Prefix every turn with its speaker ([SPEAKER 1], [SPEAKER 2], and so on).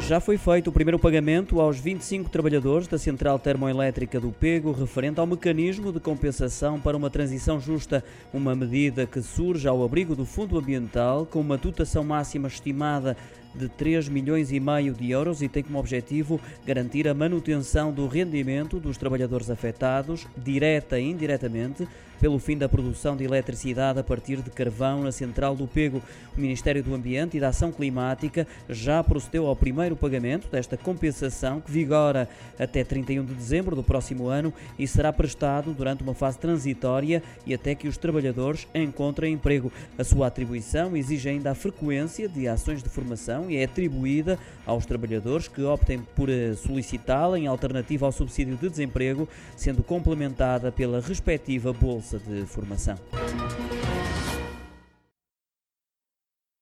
[SPEAKER 1] Já foi feito o primeiro pagamento aos 25 trabalhadores da Central Termoelétrica do Pego, referente ao mecanismo de compensação para uma transição justa, uma medida que surge ao abrigo do Fundo Ambiental, com uma dotação máxima estimada de 3 milhões e meio de euros e tem como objetivo garantir a manutenção do rendimento dos trabalhadores afetados, direta e indiretamente, pelo fim da produção de eletricidade a partir de carvão na central do Pego. O Ministério do Ambiente e da Ação Climática já procedeu ao primeiro pagamento desta compensação que vigora até 31 de dezembro do próximo ano e será prestado durante uma fase transitória e até que os trabalhadores encontrem emprego. A sua atribuição exige ainda a frequência de ações de formação e é atribuída aos trabalhadores que optem por eh, solicitá-la em alternativa ao subsídio de desemprego, sendo complementada pela respectiva bolsa de formação.